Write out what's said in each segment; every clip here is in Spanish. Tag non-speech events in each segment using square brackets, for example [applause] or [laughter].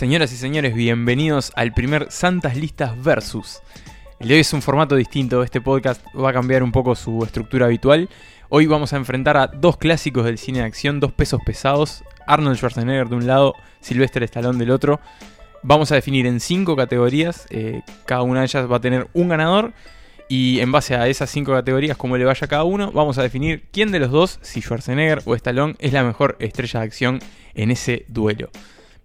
Señoras y señores, bienvenidos al primer Santas Listas Versus. El de hoy es un formato distinto, este podcast va a cambiar un poco su estructura habitual. Hoy vamos a enfrentar a dos clásicos del cine de acción, dos pesos pesados, Arnold Schwarzenegger de un lado, Sylvester Stallone del otro. Vamos a definir en cinco categorías, eh, cada una de ellas va a tener un ganador y en base a esas cinco categorías, como le vaya a cada uno, vamos a definir quién de los dos, si Schwarzenegger o Stallone, es la mejor estrella de acción en ese duelo.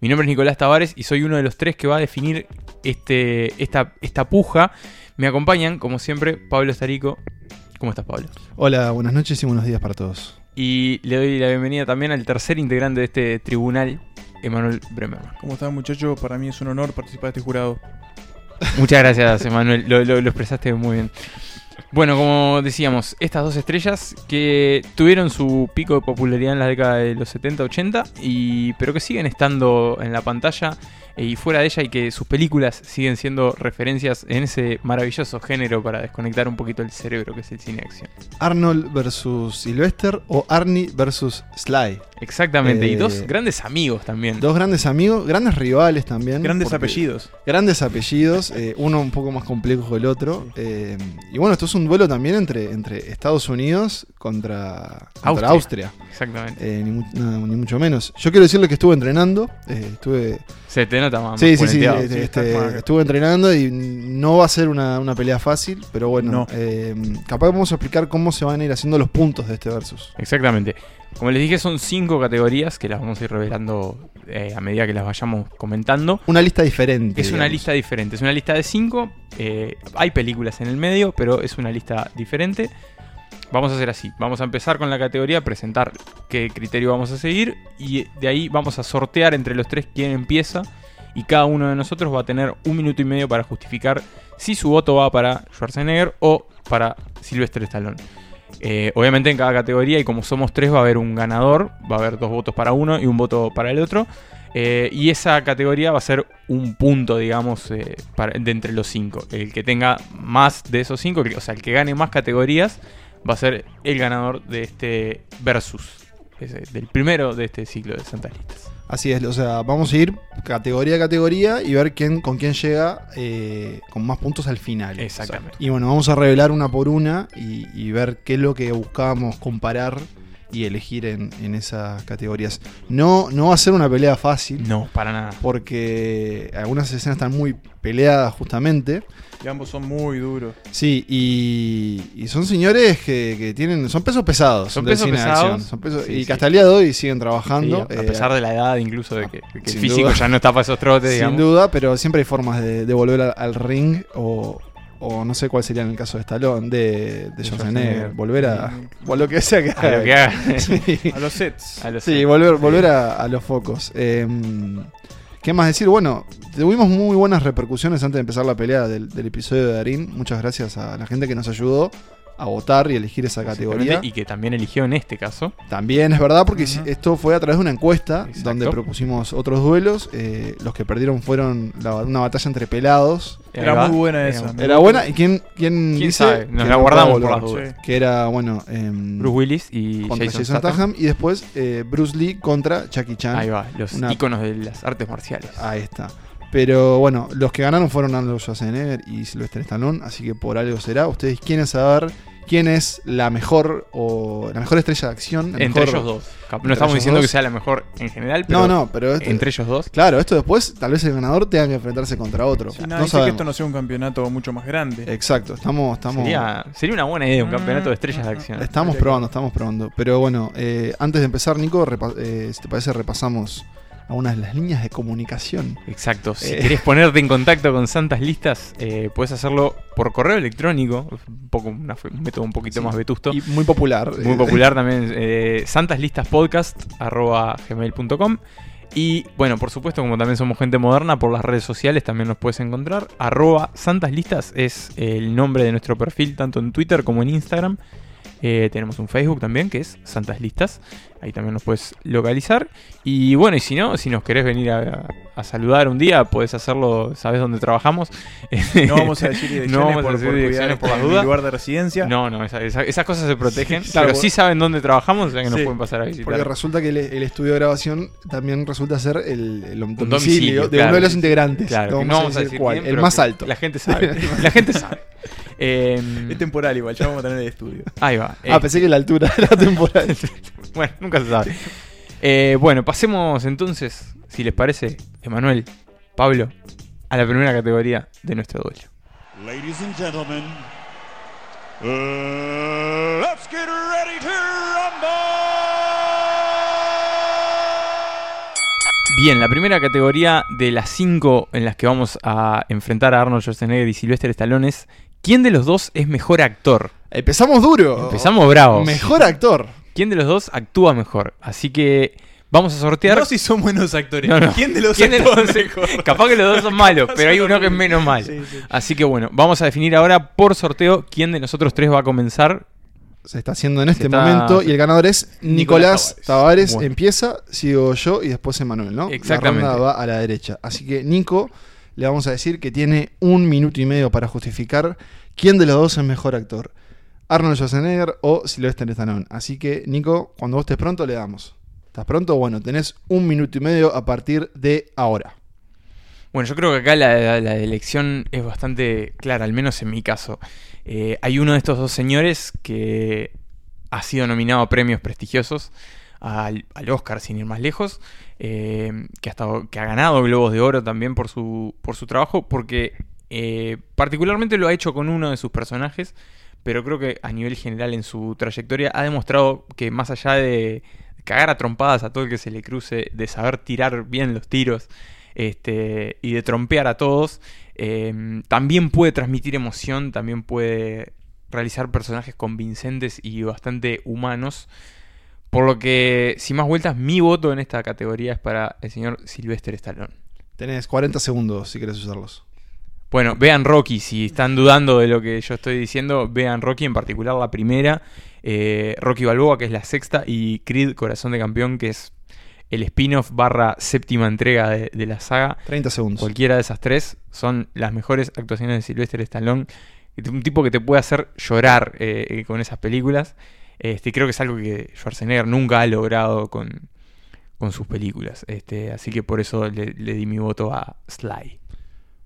Mi nombre es Nicolás Tavares y soy uno de los tres que va a definir este, esta, esta puja. Me acompañan, como siempre, Pablo Estarico. ¿Cómo estás, Pablo? Hola, buenas noches y buenos días para todos. Y le doy la bienvenida también al tercer integrante de este tribunal, Emanuel Bremer. ¿Cómo están muchachos? Para mí es un honor participar de este jurado. Muchas gracias, Emanuel. Lo, lo- lo expresaste muy bien. Bueno, como decíamos, estas dos estrellas que tuvieron su pico de popularidad en la década de los 70-80, y, pero que siguen estando en la pantalla y fuera de ella y que sus películas siguen siendo referencias en ese maravilloso género para desconectar un poquito el cerebro que es el cine de acción. Arnold versus Sylvester o Arnie versus Sly. Exactamente, y Eh, dos grandes amigos también. Dos grandes amigos, grandes rivales también. Grandes apellidos. Grandes apellidos, eh, uno un poco más complejo que el otro. eh, y bueno, esto es un duelo también entre, entre Estados Unidos contra, contra Austria. Austria. Exactamente. Eh, ni, mu- no, ni mucho menos. Yo quiero decirle que estuve entrenando. eh, estuve, Se te sí, más sí, sí, este, está mal. estuve entrenando y no va a ser una, una pelea fácil, pero bueno, No. eh, capaz vamos a explicar cómo se van a ir haciendo los puntos de este versus. Exactamente. Como les dije, son cinco categorías que las vamos a ir revelando eh, a medida que las vayamos comentando. Una lista diferente. Es una lista diferente, es una lista de cinco. eh, hay películas en el medio, pero es una lista diferente. Vamos a hacer así, vamos a empezar con la categoría, presentar qué criterio vamos a seguir y de ahí vamos a sortear entre los tres quién empieza y cada uno de nosotros va a tener un minuto y medio para justificar si su voto va para Schwarzenegger o para Sylvester Stallone. Eh, obviamente en cada categoría y como somos tres va a haber un ganador, va a haber dos votos para uno y un voto para el otro. Eh, y esa categoría va a ser un punto, digamos, eh, de entre los cinco. El que tenga más de esos cinco, o sea, el que gane más categorías, va a ser el ganador de este versus. del primero de este ciclo de Santas Listas. Así es, o sea, vamos a ir categoría a categoría y ver quién con quién llega eh, con más puntos al final. Exactamente. Y bueno, vamos a revelar una por una y, y ver qué es lo que buscábamos comparar y elegir en, en esas categorías. No, no va a ser una pelea fácil, No, para nada. porque algunas escenas están muy peleadas justamente. Y ambos son muy duros. Sí, y, y son señores que, que tienen, son pesos pesados. Son del pesos cine de pesados. acción, son pesos- Sí, y sí. que hasta el día de hoy siguen Sí, trabajando. a eh, pesar de la edad, incluso de que, el físico duda. ya no está para esos trotes, Sin digamos. duda, pero siempre hay formas de, de volver al, al ring o, o no sé cuál sería en el caso de Stallone, de, de Schwarzenegger. Volver a. O lo que sea que A lo que haga. [laughs] Sí, A los sets. A los- Sí, volver, volver a, a los focos. Eh, ¿Qué más decir? Bueno, tuvimos muy buenas repercusiones antes de empezar la pelea del, del episodio de Darín. Muchas gracias a la gente que nos ayudó a votar y elegir esa categoría. Y que también eligió en este caso. También es verdad, porque Ujú. esto fue a través de una encuesta Exacto. donde propusimos otros duelos. Eh, los que perdieron fueron la- una batalla entre pelados. Era muy buena esa. Era buena. ¿Y quién, quién, ¿Quién dice? sabe? Nos que la guardamos por las dudas. Que era, bueno, em, Bruce Willis y contra Jason, Jason Statham. Statham. Y después eh, Bruce Lee contra Jackie Chan. Ahí va, los Una- íconos de las artes marciales. Ahí está. Pero bueno, los que ganaron fueron Arnold Schwarzenegger y Sylvester Stallone, así que por algo será. Ustedes quieren saber quién es la mejor o la mejor estrella de acción. el Entre mejor- ellos dos. Entre No estamos diciendo dos. que sea la mejor en general, pero No, no, pero esto- entre ellos dos. claro, esto después tal vez el ganador tenga que enfrentarse contra otro. Sí, no nada, dice que esto no sea un campeonato mucho más grande. Exacto, estamos, estamos, Sería, sería una buena idea un campeonato de estrellas de acción. estamos probando, estamos probando. Pero bueno, eh, antes de empezar, Nico, eh, si te parece, repasamos algunas de las líneas de comunicación. Exacto. Si Eh. querés ponerte en contacto con Santas Listas, eh, puedes hacerlo por correo electrónico. Un, poco, una- un método un poquito Sí. más vetusto. Y muy popular. Muy popular [laughs] también. Eh, santaslistaspodcast.gmail.com Y bueno, por supuesto, como también somos gente moderna, por las redes sociales también nos puedes encontrar. Arroba santaslistas es el nombre de nuestro perfil, tanto en Twitter como en Instagram. Eh, tenemos un Facebook también que es Santas Listas. Ahí también nos puedes localizar. Y bueno, y si no, si nos querés venir a, a saludar un día, podés hacerlo, sabes dónde trabajamos. No vamos a decir [laughs] direcciones, No vamos a por, decir por direcciones cuidar por las este, mi dudas. lugar de residencia. No, no, esa- esa- esas cosas se protegen. Claro, pero sí saben dónde trabajamos, o sea que nos Sí, pueden pasar a visitar. Porque resulta que el, el estudio de grabación también resulta ser el, el domicilio, domicilio, de claro. uno de los integrantes. Claro, no vamos a decir cuál, quién, el más alto. La gente sabe. [laughs] la gente sabe. Eh, Es temporal igual, ya vamos a tener el estudio. ahí va. Ah, Eh, pensé que la altura era temporal. [laughs] bueno, nunca se sabe. Eh, bueno, pasemos entonces, si les parece, Emanuel, Pablo, a la primera categoría de nuestro duelo. Ladies and gentlemen, uh, let's get ready to rumble! Bien, la primera categoría de las cinco en las que vamos a enfrentar a Arnold Schwarzenegger y Sylvester Stallone es ¿Quién de los dos es mejor actor? Empezamos duro. Empezamos bravos. Mejor actor. ¿Quién de los dos actúa mejor? Así que vamos a sortear. No si son buenos actores. No, no. ¿Quién de los ¿Quién de actúa los mejor? [laughs] Capaz que los dos son malos, [laughs] pero hay uno que es menos malo. Sí, sí. Así que bueno, vamos a definir ahora por sorteo quién de nosotros tres va a comenzar. Se está haciendo en este está- momento. Y el ganador es Nicolás, Nicolás Tavares. Tavares. Bueno. Empieza, sigo yo y después Emanuel, ¿no? Exactamente. La ronda va a la derecha. Así que Nico le vamos a decir que tiene un minuto y medio para justificar quién de los dos es mejor actor. Arnold Schwarzenegger o Sylvester Stallone. Así que, Nico, cuando vos estés pronto, le damos. ¿Estás pronto? Bueno, tenés un minuto y medio a partir de ahora. Bueno, yo creo que acá la, la elección es bastante clara, al menos en mi caso. Eh, hay uno de estos dos señores que ha sido nominado a premios prestigiosos, al, al Oscar sin ir más lejos, eh, que, ha estado- que ha ganado Globos de Oro también por su, por su trabajo, porque eh, particularmente lo ha hecho con uno de sus personajes, pero creo que a nivel general en su trayectoria ha demostrado que más allá de cagar a trompadas a todo el que se le cruce, de saber tirar bien los tiros, este, y de trompear a todos, eh, también puede transmitir emoción, también puede realizar personajes convincentes y bastante humanos. Por lo que, sin más vueltas, mi voto en esta categoría es para el señor Sylvester Stallone. Tenés 40 segundos si querés usarlos. Bueno, vean Rocky, si están dudando de lo que yo estoy diciendo, vean Rocky, en particular la primera, eh, Rocky Balboa, que es la sexta, y Creed, Corazón de Campeón, que es el spin-off barra séptima entrega de, de la saga. 30 segundos. Cualquiera de esas tres son las mejores actuaciones de Sylvester Stallone. Un tipo que te puede hacer llorar eh, eh, con esas películas. Este, creo que es algo que Schwarzenegger nunca ha logrado con, con sus películas. Este, así que por eso le, le di mi voto a Sly.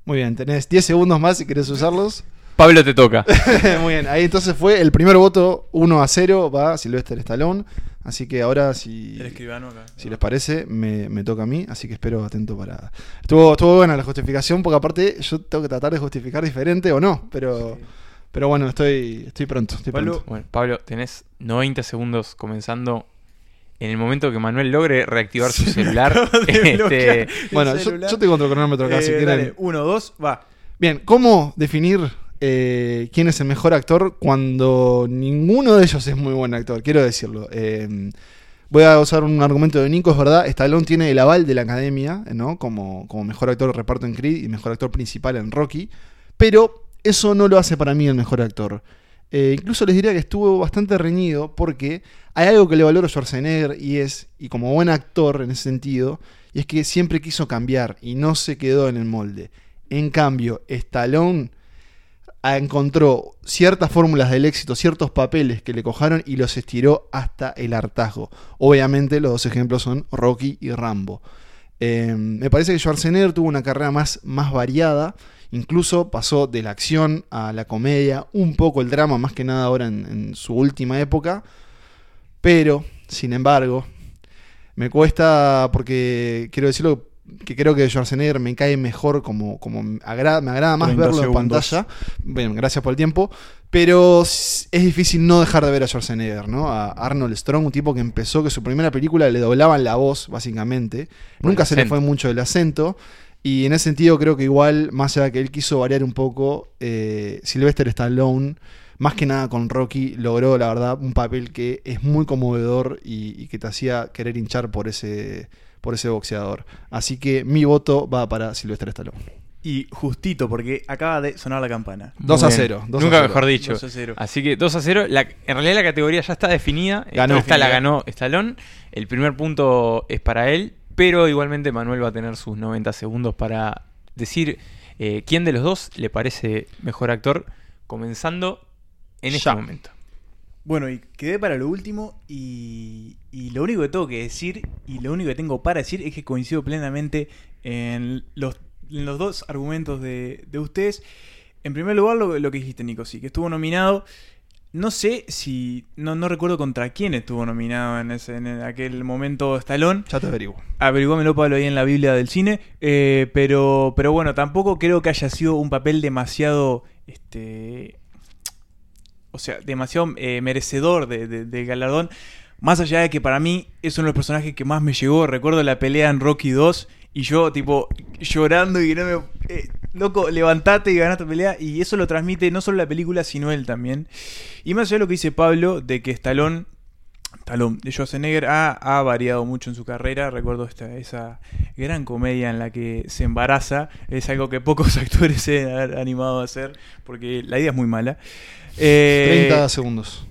Muy bien, tenés 10 segundos más si querés usarlos. [laughs] Pablo te toca. [laughs] Muy bien, ahí entonces fue el primer voto 1 a 0, va Sylvester Stallone. Así que ahora, si, El escribano acá. si les parece, me, me toca a mí. Así que espero atento para. Estuvo, estuvo buena la justificación, porque aparte yo tengo que tratar de justificar diferente o no. Pero, pero bueno, estoy, estoy pronto. Estoy Pablo, pronto. Bueno, Pablo, tenés 90 segundos comenzando en el momento que Manuel logre reactivar su celular. [laughs] este, Bueno, yo, celular. yo tengo otro cronómetro acá, si Eh, quieren. dale, uno, dos, va. Bien, ¿cómo definir eh, quién es el mejor actor cuando ninguno de ellos es muy buen actor? Quiero decirlo. Eh, voy a usar un argumento de Nico, es verdad. Stallone tiene el aval de la academia, ¿no? Como, como mejor actor de reparto en Creed y mejor actor principal en Rocky. Pero eso no lo hace para mí el mejor actor. Eh, incluso les diría que estuvo bastante reñido porque hay algo que le valoro a Schwarzenegger y es, y como buen actor en ese sentido, y es que siempre quiso cambiar y no se quedó en el molde. En cambio, Stallone ah, encontró ciertas fórmulas del éxito, ciertos papeles que le cojaron y los estiró hasta el hartazgo. Obviamente los dos ejemplos son Rocky y Rambo. Eh, me parece que Schwarzenegger tuvo una carrera más, más variada, incluso pasó de la acción a la comedia, un poco el drama, más que nada ahora en, en su última época, pero, sin embargo, me cuesta porque quiero decirlo que creo que Schwarzenegger me cae mejor como, como me agrada, me agrada más 30 verlo en pantalla. Bueno, gracias por el tiempo. Pero es difícil no dejar de ver a Schwarzenegger, ¿no? A Arnold Strong, un tipo que empezó que su primera película le doblaban la voz, básicamente. Nunca se le fue mucho el acento. Y en ese sentido creo que igual, más allá de que él quiso variar un poco, eh, Sylvester Stallone, más que nada con Rocky, logró, la verdad, un papel que es muy conmovedor y, y que te hacía querer hinchar por ese, por ese boxeador. Así que mi voto va para Sylvester Stallone. Y justito, porque acaba de sonar la campana. 2 a Muy bien. 0, 2 a Nunca 0. mejor dicho. 2 a 0. Así que 2 a 0. La- en realidad la categoría ya está definida. Ganó. Esta la ganó Stallone. El primer punto es para él. Pero igualmente Manuel va a tener sus 90 segundos para decir eh, quién de los dos le parece mejor actor. Comenzando en este Ya. momento. Bueno, y quedé para lo último y, y lo único que tengo que decir y lo único que tengo para decir es que coincido plenamente en los, en los dos argumentos de, de ustedes. En primer lugar, lo, lo que dijiste, Nico, sí, que estuvo nominado. No sé si. No, no recuerdo contra quién estuvo nominado en, ese, en aquel momento Stallone. Ya te averiguo. Averiguámelo, Pablo, ahí en la Biblia del cine. eh, pero, pero bueno, tampoco creo que haya sido un papel demasiado. Este. O sea, demasiado eh, merecedor de, de- de galardón. Más allá de que para mí es uno de los personajes que más me llegó. Recuerdo la pelea en Rocky 2 y yo, tipo, llorando y no me. eh, loco, levantate y ganá esta pelea. Y eso lo transmite no solo la película, sino él también. Y más allá de lo que dice Pablo, de que Stallone Stallone de Schwarzenegger ha, ha variado mucho en su carrera. Recuerdo esta, esa gran comedia en la que se embaraza. Es algo que pocos [laughs] actores se han animado a hacer porque la idea es muy mala. Eh, 30 segundos.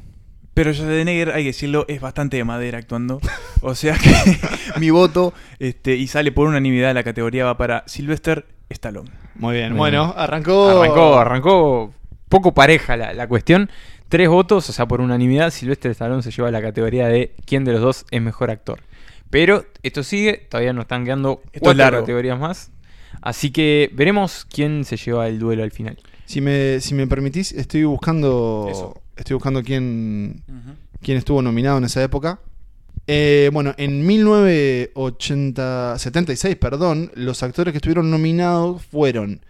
pero Schwarzenegger, hay que decirlo, es bastante de madera actuando. O sea que [laughs] [laughs] mi voto este, y sale por unanimidad la categoría va para Sylvester Stallone. Muy bien. Muy Bueno, bien. arrancó. Arrancó, arrancó poco pareja la, la cuestión. Tres votos, o sea, por unanimidad, Silvestre Stallone se lleva la categoría de quién de los dos es mejor actor. Pero esto sigue, todavía nos están quedando Esto es cuatro largo. categorías más. Así que veremos quién se lleva el duelo al final. Si me, si me permitís, estoy buscando. Eso. Estoy buscando quién, quién estuvo nominado en esa época. Eh, bueno, en 1976, perdón, los actores que estuvieron nominados fueron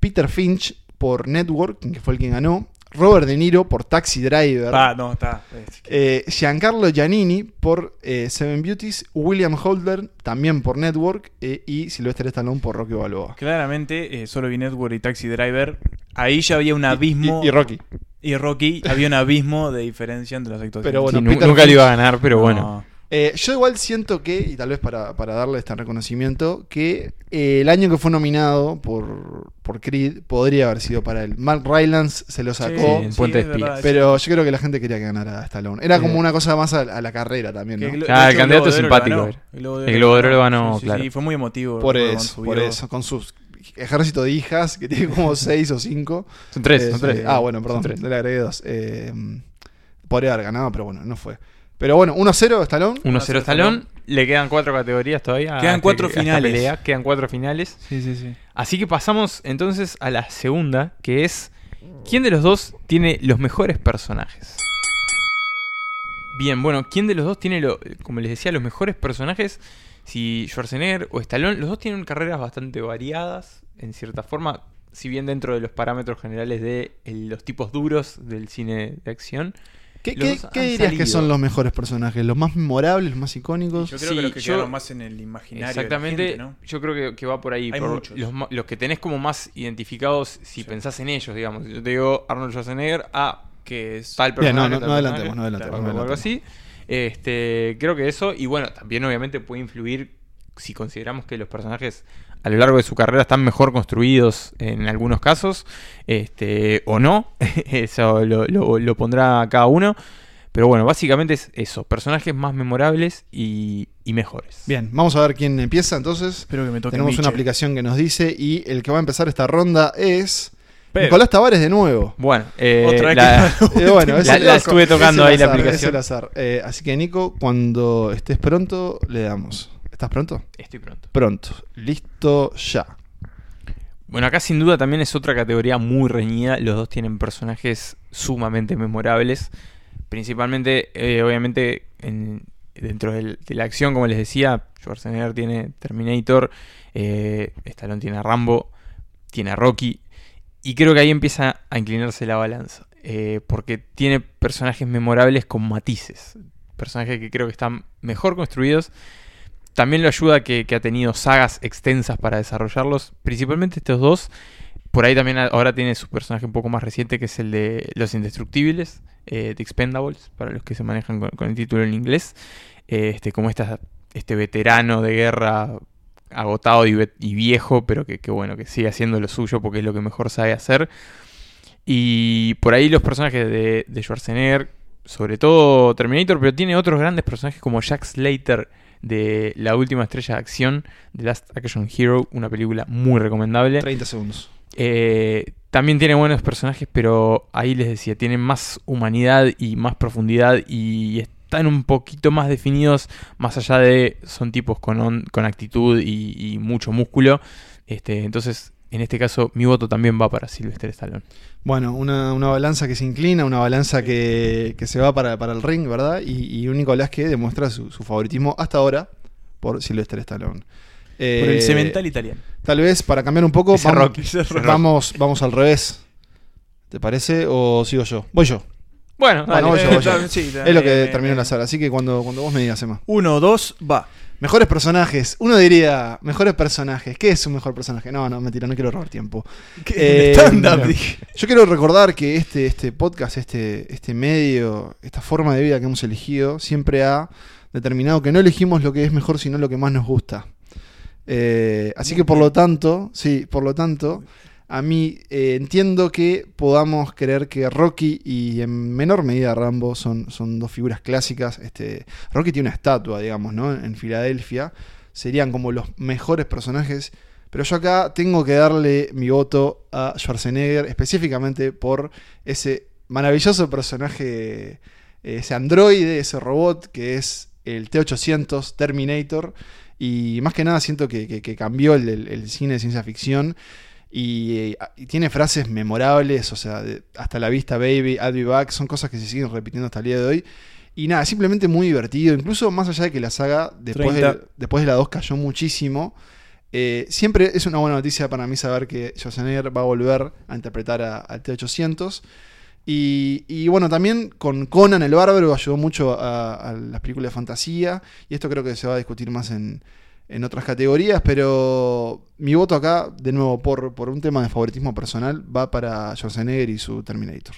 Peter Finch por Network, que fue el que ganó, Robert De Niro por Taxi Driver, Ah, no, está. eh, Giancarlo Giannini por eh, Seven Beauties, William Holder también por Network eh, y Sylvester Stallone por Rocky Balboa. Claramente, eh, solo vi Network y Taxi Driver. Ahí ya había un abismo. y, y Rocky. Y Rocky, había un abismo de diferencia entre las actuaciones. Pero bueno, Sí, nu- Peter nunca Finch- le iba a ganar, pero No. bueno. Eh, yo igual siento que, y tal vez para, para darle este reconocimiento, que eh, el año que fue nominado por, por Creed podría haber sido para él. Mark Rylance se lo sacó, Sí, en Puente es de Espías. verdad, pero yo creo que la gente quería que ganara a Stallone. Era Sí. como una cosa más a, a la carrera también, ¿no? Ah, el candidato Globo de Oro lo simpático. El Globo de Oro ganó, Sí, sí, claro. sí, fue muy emotivo. Por eso, por eso, con sus ejército de hijas, que tiene como [laughs] seis o cinco. Son tres, Eh, son tres. Ah, bueno, perdón, tres. le agregué dos. Eh, podría haber ganado, pero bueno, no fue. Pero bueno, 1-0 Stallone. 1-0 Stallone. Le quedan cuatro categorías todavía. Quedan cuatro finales. pelea. Quedan cuatro finales. Sí, sí, sí. Así que pasamos entonces a la segunda, que es ¿quién de los dos tiene los mejores personajes? Bien, bueno, ¿quién de los dos tiene, lo, como les decía, los mejores personajes? Si Schwarzenegger o Stallone, los dos tienen carreras bastante variadas, en cierta forma, si bien dentro de los parámetros generales de el- los tipos duros del cine de acción. ¿Qué, dirías que son los mejores personajes? ¿Los más memorables, los más icónicos? Yo creo Sí, que los que yo- quedaron más en el imaginario. Exactamente, De la gente, ¿no? yo creo que, que va por ahí. Hay por muchos. Los, que tenés como más identificados si Sí. pensás en ellos, digamos. Yo te digo Arnold Schwarzenegger, ah, Que es. tal Bien, no, no, tal no personaje, adelantemos, no adelantemos, o no algo así. Este, creo que eso, y bueno, también obviamente puede influir si consideramos que los personajes a lo largo de su carrera están mejor construidos en algunos casos, este, o no, [laughs] eso lo, lo- lo pondrá cada uno. Pero bueno, básicamente es eso, personajes más memorables y, y mejores. Bien, vamos a ver quién empieza entonces. Espero que me toque Tenemos una aplicación que nos dice y el que va a empezar esta ronda es Pero- Nicolás Tavares de nuevo. Bueno, eh, Otra vez la- que- [laughs] Eh, bueno, es La- el- la es- estuve es tocando el ahí la aplicación. es el azar. Eh, así que Nico, cuando estés pronto, le damos. ¿Estás pronto? estoy pronto. Pronto. Listo, ya. Bueno, acá sin duda también es otra categoría muy reñida. Los dos tienen personajes sumamente memorables. Principalmente, eh, obviamente, en- dentro del- de la acción, como les decía, Schwarzenegger tiene Terminator, eh, Stallone tiene a Rambo, tiene a Rocky. Y creo que ahí empieza a inclinarse la balanza. eh, porque tiene personajes memorables con matices. Personajes que creo que están mejor construidos. También lo ayuda que, que ha tenido sagas extensas para desarrollarlos. Principalmente estos dos. Por ahí también ahora tiene su personaje un poco más reciente, que es el de Los Indestructibles, eh, The Expendables, para los que se manejan con, el título en inglés. Eh, este, como este veterano de guerra agotado y, viejo, pero que, que bueno, que sigue haciendo lo suyo porque es lo que mejor sabe hacer. Y por ahí los personajes de, de Schwarzenegger, sobre todo Terminator, pero tiene otros grandes personajes como Jack Slater de La Última Estrella de Acción, The Last Action Hero, una película muy recomendable. 30 segundos. Eh, también tiene buenos personajes, pero ahí les decía, tienen más humanidad y más profundidad y están un poquito más definidos, más allá de son tipos con, on- con actitud y, y mucho músculo. Este, entonces, en este caso, mi voto también va para Sylvester Stallone. Bueno, una, una balanza que se inclina, una balanza que, que se va para, para el ring, ¿verdad? Y, y un Nicolás que demuestra su, su favoritismo hasta ahora por Sylvester Stallone. Eh, Por el cemental italiano. Tal vez para cambiar un poco, vamos, vamos, vamos al revés. ¿Te parece? ¿O sigo yo? Voy yo. Bueno, Bueno, dale. voy yo, voy yo. Eh, [laughs] sí, Es lo que eh, terminó eh, la sala. Así que cuando, cuando vos me digas, Emma. Uno, dos, va. Mejores personajes. Uno diría, mejores personajes. ¿Qué es un mejor personaje? No, no, mentira, no quiero robar tiempo. Eh, Stand-up. Yo quiero recordar que este, este podcast, este, este medio, esta forma de vida que hemos elegido, siempre ha determinado que no elegimos lo que es mejor, sino lo que más nos gusta. Eh, así que por lo tanto, sí, por lo tanto, a mí eh, entiendo que podamos creer que Rocky y en menor medida Rambo son, son dos figuras clásicas. Este, Rocky tiene una estatua, digamos, ¿no? En Filadelfia. Serían como los mejores personajes. Pero yo acá tengo que darle mi voto a Schwarzenegger, específicamente por ese maravilloso personaje, ese androide, ese robot que es el T-800 Terminator. Y más que nada siento que, que- cambió el- el cine de ciencia ficción. Y, eh, y tiene frases memorables, o sea, de- hasta la vista, baby, I'll be back, son cosas que se siguen repitiendo hasta el día de hoy. Y nada, simplemente muy divertido, incluso más allá de que la saga después, 30. de, después de la 2 cayó muchísimo. eh, siempre es una buena noticia para mí saber que Schwarzenegger va a volver a interpretar al T-800. Y, y bueno, también con Conan el Bárbaro ayudó mucho a, a las películas de fantasía. Y esto creo que se va a discutir más en, en otras categorías. Pero mi voto acá, de nuevo, por, por un tema de favoritismo personal, va para Schwarzenegger y su Terminator.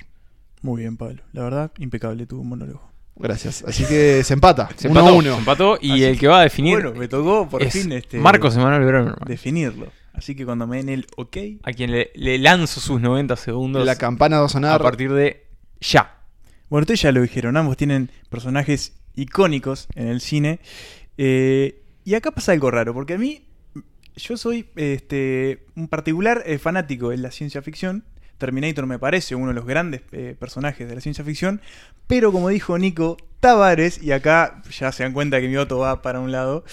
Muy bien, Pablo. La verdad, impecable tu monólogo. Gracias. Así que se empata. Se uno empató, a uno. se empató y Así el que, va a definir Bueno, me tocó por es fin este, Marcos Emanuel Bremerman, definirlo. Así que cuando me den el ok, a quien le, le lanzo sus 90 segundos La campana va a a sonar. partir de ya. Bueno, ustedes ya lo dijeron, ambos tienen personajes icónicos en el cine. Eh, y acá pasa algo raro, porque a mí, yo soy este, un particular eh, fanático de la ciencia ficción. Terminator me parece uno de los grandes eh, personajes de la ciencia ficción. Pero como dijo Nico Tavares, y acá ya se dan cuenta que mi voto va para un lado,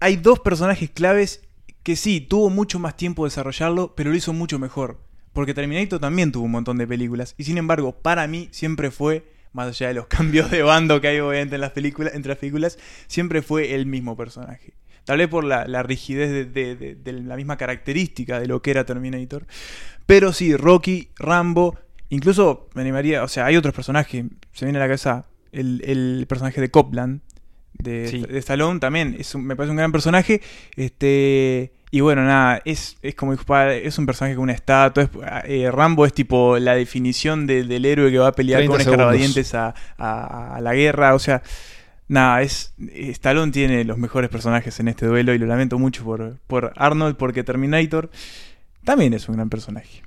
hay dos personajes claves que sí, tuvo mucho más tiempo de desarrollarlo, pero lo hizo mucho mejor. Porque Terminator también tuvo un montón de películas. Y sin embargo, para mí siempre fue, más allá de los [laughs] cambios de bando que hay obviamente en las películas, entre las películas, siempre fue el mismo personaje. Tal vez por la, la rigidez de, de- de- de la misma característica de lo que era Terminator. Pero sí, Rocky, Rambo, incluso me animaría, o sea, hay otros personajes. Se viene a la cabeza el, el personaje de Copland, de, Sí. de Stallone también. Es un- me parece un gran personaje. Este. Y bueno, nada, es, es como dijo padre, es un personaje con una estatua. es- eh, Rambo es tipo la definición de- del héroe que va a pelear 30 con segundos. escarbadientes a, a- a la guerra. O sea, nada, es. Stallone tiene los mejores personajes en este duelo y lo lamento mucho por, por Arnold, porque Terminator también es un gran personaje.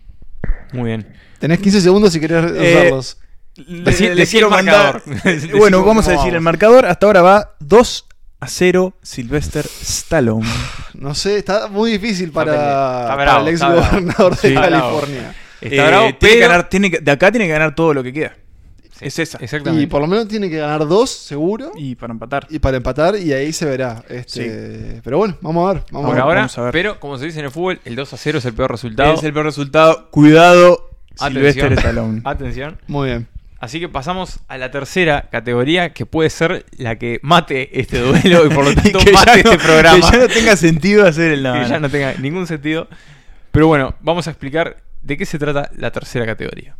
Muy bien. Tenés 15 segundos si querés Eh, usarlos. Le- quiero mandar- marcador. [laughs] Bueno, vamos a decir vamos. el marcador. Hasta ahora va 2 a 0 Sylvester Stallone. [sighs] No sé, está muy difícil para, Está para bravo, el ex está gobernador de Sí, está bravo. California. Está Eh, bravo, tiene que pero- ganar, tiene que- de acá tiene que ganar todo lo que queda. Sí, es esa. Exactamente. Y por lo menos tiene que ganar dos, seguro. Y para empatar. Y para empatar, y ahí se verá. Este, Pero bueno, vamos a ver. Vamos Por a ver. ahora, vamos a ver. pero como se dice en el fútbol, el 2 a 0 es el peor resultado. Es el peor resultado. Cuidado, Atención. Sylvester Stallone. Atención. Muy bien. Así que pasamos a la tercera categoría, que puede ser la que mate este duelo y por lo [laughs] tanto que, mate no, este programa. que ya no tenga sentido hacer el [laughs] que nada. ya no tenga ningún sentido. Pero bueno, vamos a explicar de qué se trata la tercera categoría.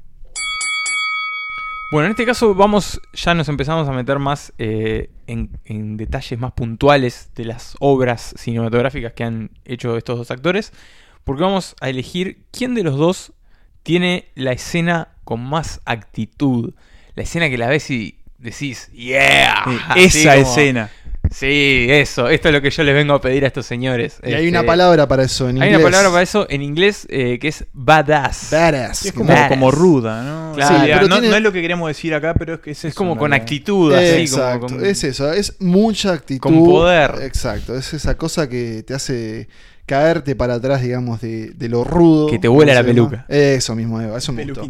Bueno, en este caso vamos, ya nos empezamos a meter más eh, en, en detalles más puntuales de las obras cinematográficas que han hecho estos dos actores, porque vamos a elegir quién de los dos tiene la escena con más actitud, la escena que la ves y decís, yeah, Sí, esa como- escena. Sí, eso. Esto es lo que yo les vengo a pedir a estos señores. Y hay Este, una palabra para eso en Hay inglés. una palabra para eso en inglés eh, que es badass. Badass. Es como, Badass. como ruda, ¿no? Claro. Sí, Sí, no, pero tiene- no es lo que queremos decir acá, pero es que es, como con actitud, así. Exacto, como con- es eso, es mucha actitud. Con poder. Exacto, es esa cosa que te hace caerte para atrás, digamos, de, de lo rudo. Que te vuela ¿cómo la peluca. Eso mismo, Eva, eso me gustó.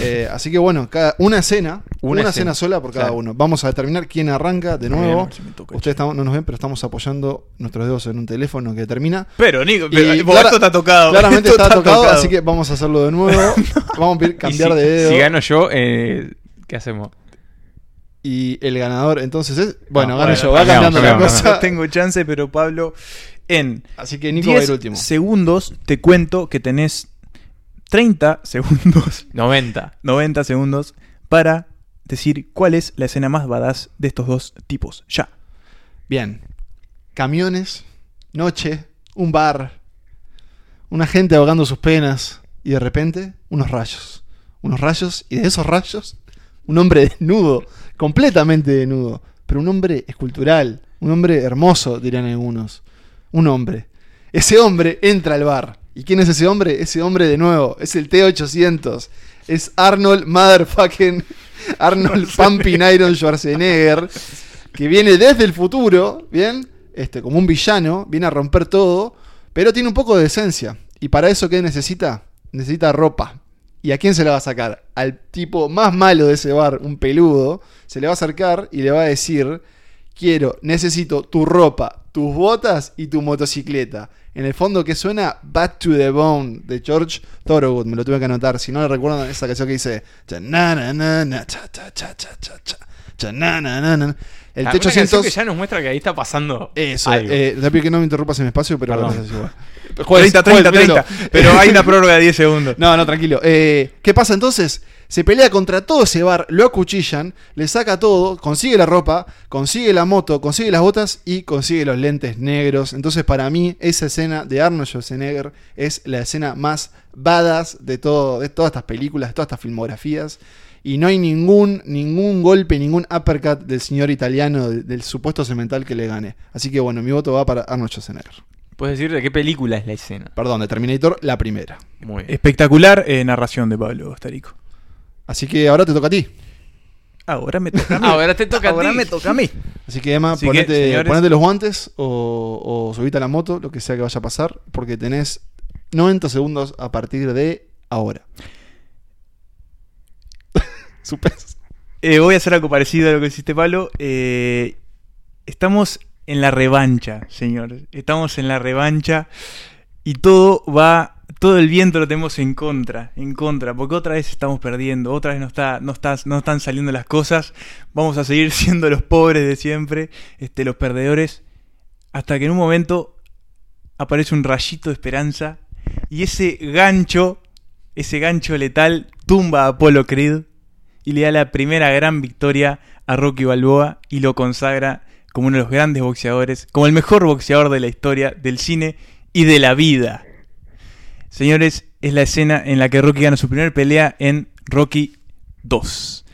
Eh, así que bueno, cada, una escena, una, Una escena. sola por cada Claro. uno. Vamos a determinar quién arranca de nuevo. Ustedes estamos- no nos ven, pero estamos apoyando nuestros dedos en un teléfono que termina. Pero, Nico, pero, Y vos, clara- esto está tocado. Claramente está tocado, así que vamos a hacerlo de nuevo. [laughs] Vamos a pedir cambiar si, de dedo. Si gano yo, eh, ¿qué hacemos? Y el ganador, entonces es. Bueno, No, gano bueno, yo, va cambiamos, cambiando la cosa. No tengo chance, pero Pablo, en Así que Nico va a 10 ir último. segundos te cuento que tenés 30 [laughs] segundos, 90. 90 segundos para decir cuál es la escena más badass de estos dos tipos. Ya. Bien. Camiones, noche, un bar, una gente ahogando sus penas y de repente unos rayos. Unos rayos y de esos rayos un hombre desnudo, completamente desnudo, pero un hombre escultural, un hombre hermoso, dirían algunos. Un hombre. Ese hombre entra al bar. ¿Y quién es ese hombre? Ese hombre de nuevo, es el T800. Es Arnold Motherfucking [laughs] Arnold Pumping Iron Schwarzenegger que viene desde el futuro, ¿bien? Este, como un villano, viene a romper todo, pero tiene un poco de esencia. Y para eso, ¿qué necesita? Necesita ropa. ¿Y a quién se la va a sacar? Al tipo más malo de ese bar, un peludo, se le va a acercar y le va a decir, quiero, necesito tu ropa, tus botas y tu motocicleta. En el fondo que suena Bad to the Bone de George Thorogood, me lo tuve que anotar, si no le recuerdan esa canción que dice "Cha-na-na-na-na, cha, cha, cha, cha, cha, cha, cha-na-na-na-na". El canción T800 que ya nos muestra que ahí está pasando eso, algo. eh, te pido que no me interrumpas en mi espacio, pero Perdón. gracias igual. 30, 30, 30. Pero hay una prórroga de 10 segundos. No, no, tranquilo. Eh, ¿Qué pasa entonces? Se pelea contra todo ese bar, lo acuchillan, le saca todo, consigue la ropa, consigue la moto, consigue las botas y consigue los lentes negros. Entonces, para mí, esa escena de Arnold Schwarzenegger es la escena más badass de, todo, de todas estas películas, de todas estas filmografías. Y no hay ningún, ningún golpe, ningún uppercut del señor italiano, de- del supuesto cemental que le gane. Así que bueno, mi voto va para Arnold Schwarzenegger. ¿Puedes decir de qué película es la escena? Perdón, de Terminator, la primera. Muy bien. Espectacular eh, narración de Pablo Starico. Así que ahora te toca a ti. Ahora me toca a mí. [laughs] Ahora te toca a Ahora ti. me toca a mí. Así que Emma, Así que, ponete, señores- ponete los guantes o, o subite a la moto, lo que sea que vaya a pasar, porque tenés 90 segundos a partir de ahora. [laughs] Suspense. Eh, voy a hacer algo parecido a lo que hiciste, Pablo. Eh, estamos en la revancha, señores. Estamos en la revancha y todo va, todo el viento lo tenemos en contra, en contra, porque otra vez estamos perdiendo, otra vez no está, no está, no están saliendo las cosas. Vamos a seguir [laughs] siendo los pobres de siempre, este, los perdedores, hasta que en un momento aparece un rayito de esperanza y ese gancho, ese gancho letal tumba a Apolo Creed y le da la primera gran victoria a Rocky Balboa y lo consagra como uno de los grandes boxeadores, como el mejor boxeador de la historia del cine y de la vida. Señores, es la escena en la que Rocky gana su primera pelea en Rocky 2.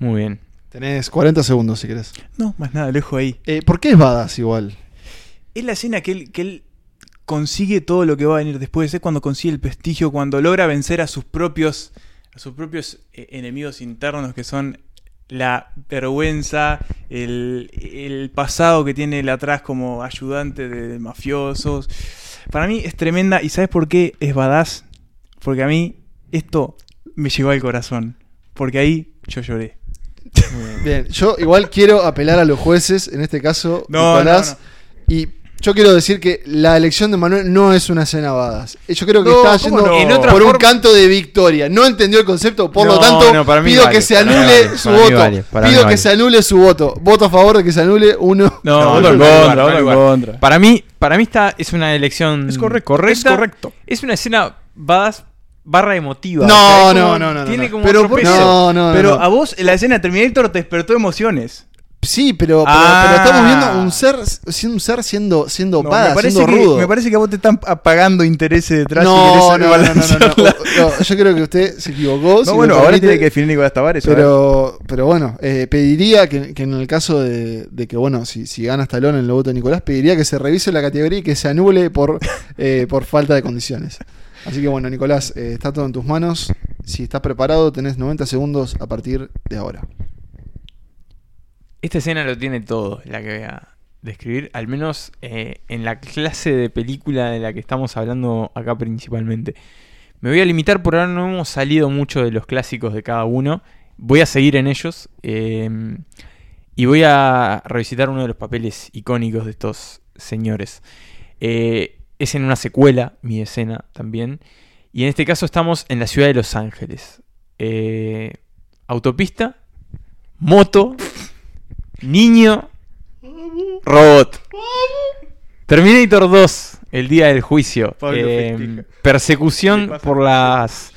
Muy bien. Tenés 40 segundos si querés. No, más nada, lo dejo ahí. Eh, ¿Por qué es badass igual? Es la escena que él, que él consigue todo lo que va a venir después, es cuando consigue el prestigio, cuando logra vencer a sus propios, a sus propios eh, enemigos internos que son la vergüenza, el, el pasado que tiene él atrás como ayudante de, de mafiosos. Para mí es tremenda y ¿sabes por qué es badass? Porque a mí esto me llegó al corazón, porque ahí yo lloré. Bien, yo igual quiero apelar a los jueces, en este caso, No, Nicolás, no, y yo quiero decir que la elección de Manuel no es una escena badass. Eh, Yo creo que No, está ¿cómo yendo no? Por un canto de victoria. No entendió el concepto, por lo tanto, no, para mí pido vale, que se anule vale, su para voto. vale, para mí pido que vale. se anule su voto. Voto a favor de que se anule uno. No, voto en contra, voto en contra. Para mí, para mí esta es una elección Es correcto, correcta. es correcto. Es una escena badass barra emotiva. No, O sea, es no, no, no, Tiene como Pero peso. No, no, Pero no. a vos la escena de Terminator te despertó emociones. Sí, pero, pero, Ah. pero estamos viendo un ser, siendo un ser siendo, siendo No, badass, me, parece siendo que, rudo. me parece que a vos te están apagando intereses detrás y no, querés no, no, no, no, Yo creo que usted se equivocó. No, si bueno, ahora tiene que definir Nicolás Tavares. Pero, pero bueno, eh, pediría que, que en el caso de, de que, bueno, si, si gana Stallone en el voto de Nicolás, pediría que se revise la categoría y que se anule por, [laughs] eh, por falta de condiciones. Así que bueno, Nicolás, eh, está todo en tus manos. Si estás preparado, tenés 90 segundos a partir de ahora. Esta escena lo tiene todo, la que voy a describir, al menos eh, en la clase de película de la que estamos hablando acá principalmente. Me voy a limitar, por ahora no hemos salido mucho de los clásicos de cada uno. Voy a seguir en ellos eh, y voy a revisitar uno de los papeles icónicos de estos señores. Eh, es en una secuela, mi escena también. Y en este caso estamos en la ciudad de Los Ángeles. Eh, autopista, moto, niño, robot. Terminator 2, el día del juicio. Eh, festeja. persecución por las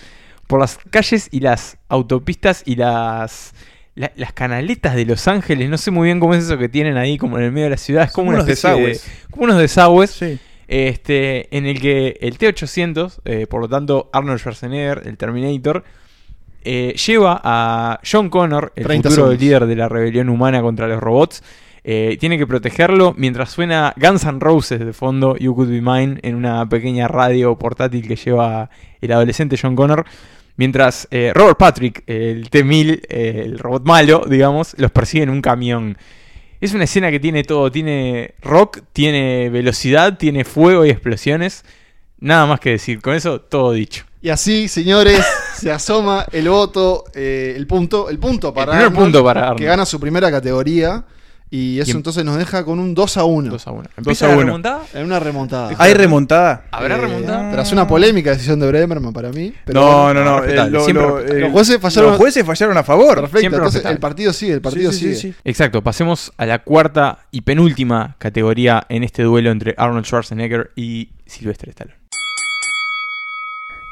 por las calles y las autopistas y las la- las canaletas de Los Ángeles. No sé muy bien cómo es eso que tienen ahí, como en el medio de la ciudad. Es como unos de- desagües. como unos desagües Sí. este, en el que el T-800, eh, por lo tanto Arnold Schwarzenegger, el Terminator, eh, lleva a John Connor, el 30 futuro segundos. líder de la rebelión humana contra los robots, eh, tiene que protegerlo mientras suena Guns N' Roses de fondo, You Could Be Mine, en una pequeña radio portátil que lleva el adolescente John Connor. Mientras eh, Robert Patrick, el T-1000, eh, el robot malo, digamos, los persigue en un camión. Es una escena que tiene todo, tiene rock, tiene velocidad, tiene fuego y explosiones. Nada más que decir, con eso todo dicho. Y así, señores, [laughs] se asoma el voto, eh, el punto, el punto para primer Arnold, punto para Arnold. que gana su primera categoría. Y eso Y em- entonces nos deja con un 2 a 1. 2 a 1. Dos ¿Empieza a la uno. remontada? En una remontada. ¿Hay remontada? ¿Habrá Eh, remontada? Tras una polémica decisión de Bremerman para mí. Pero no, bueno, no, no. respetable, eh, lo- lo- eh, Los jueces fallaron- Los jueces fallaron a favor. Perfecto, Siempre entonces respetable. el partido sigue, el partido Sí, sí, sigue. sí, sí. Exacto, pasemos a la cuarta y penúltima categoría en este duelo entre Arnold Schwarzenegger y Sylvester Stallone.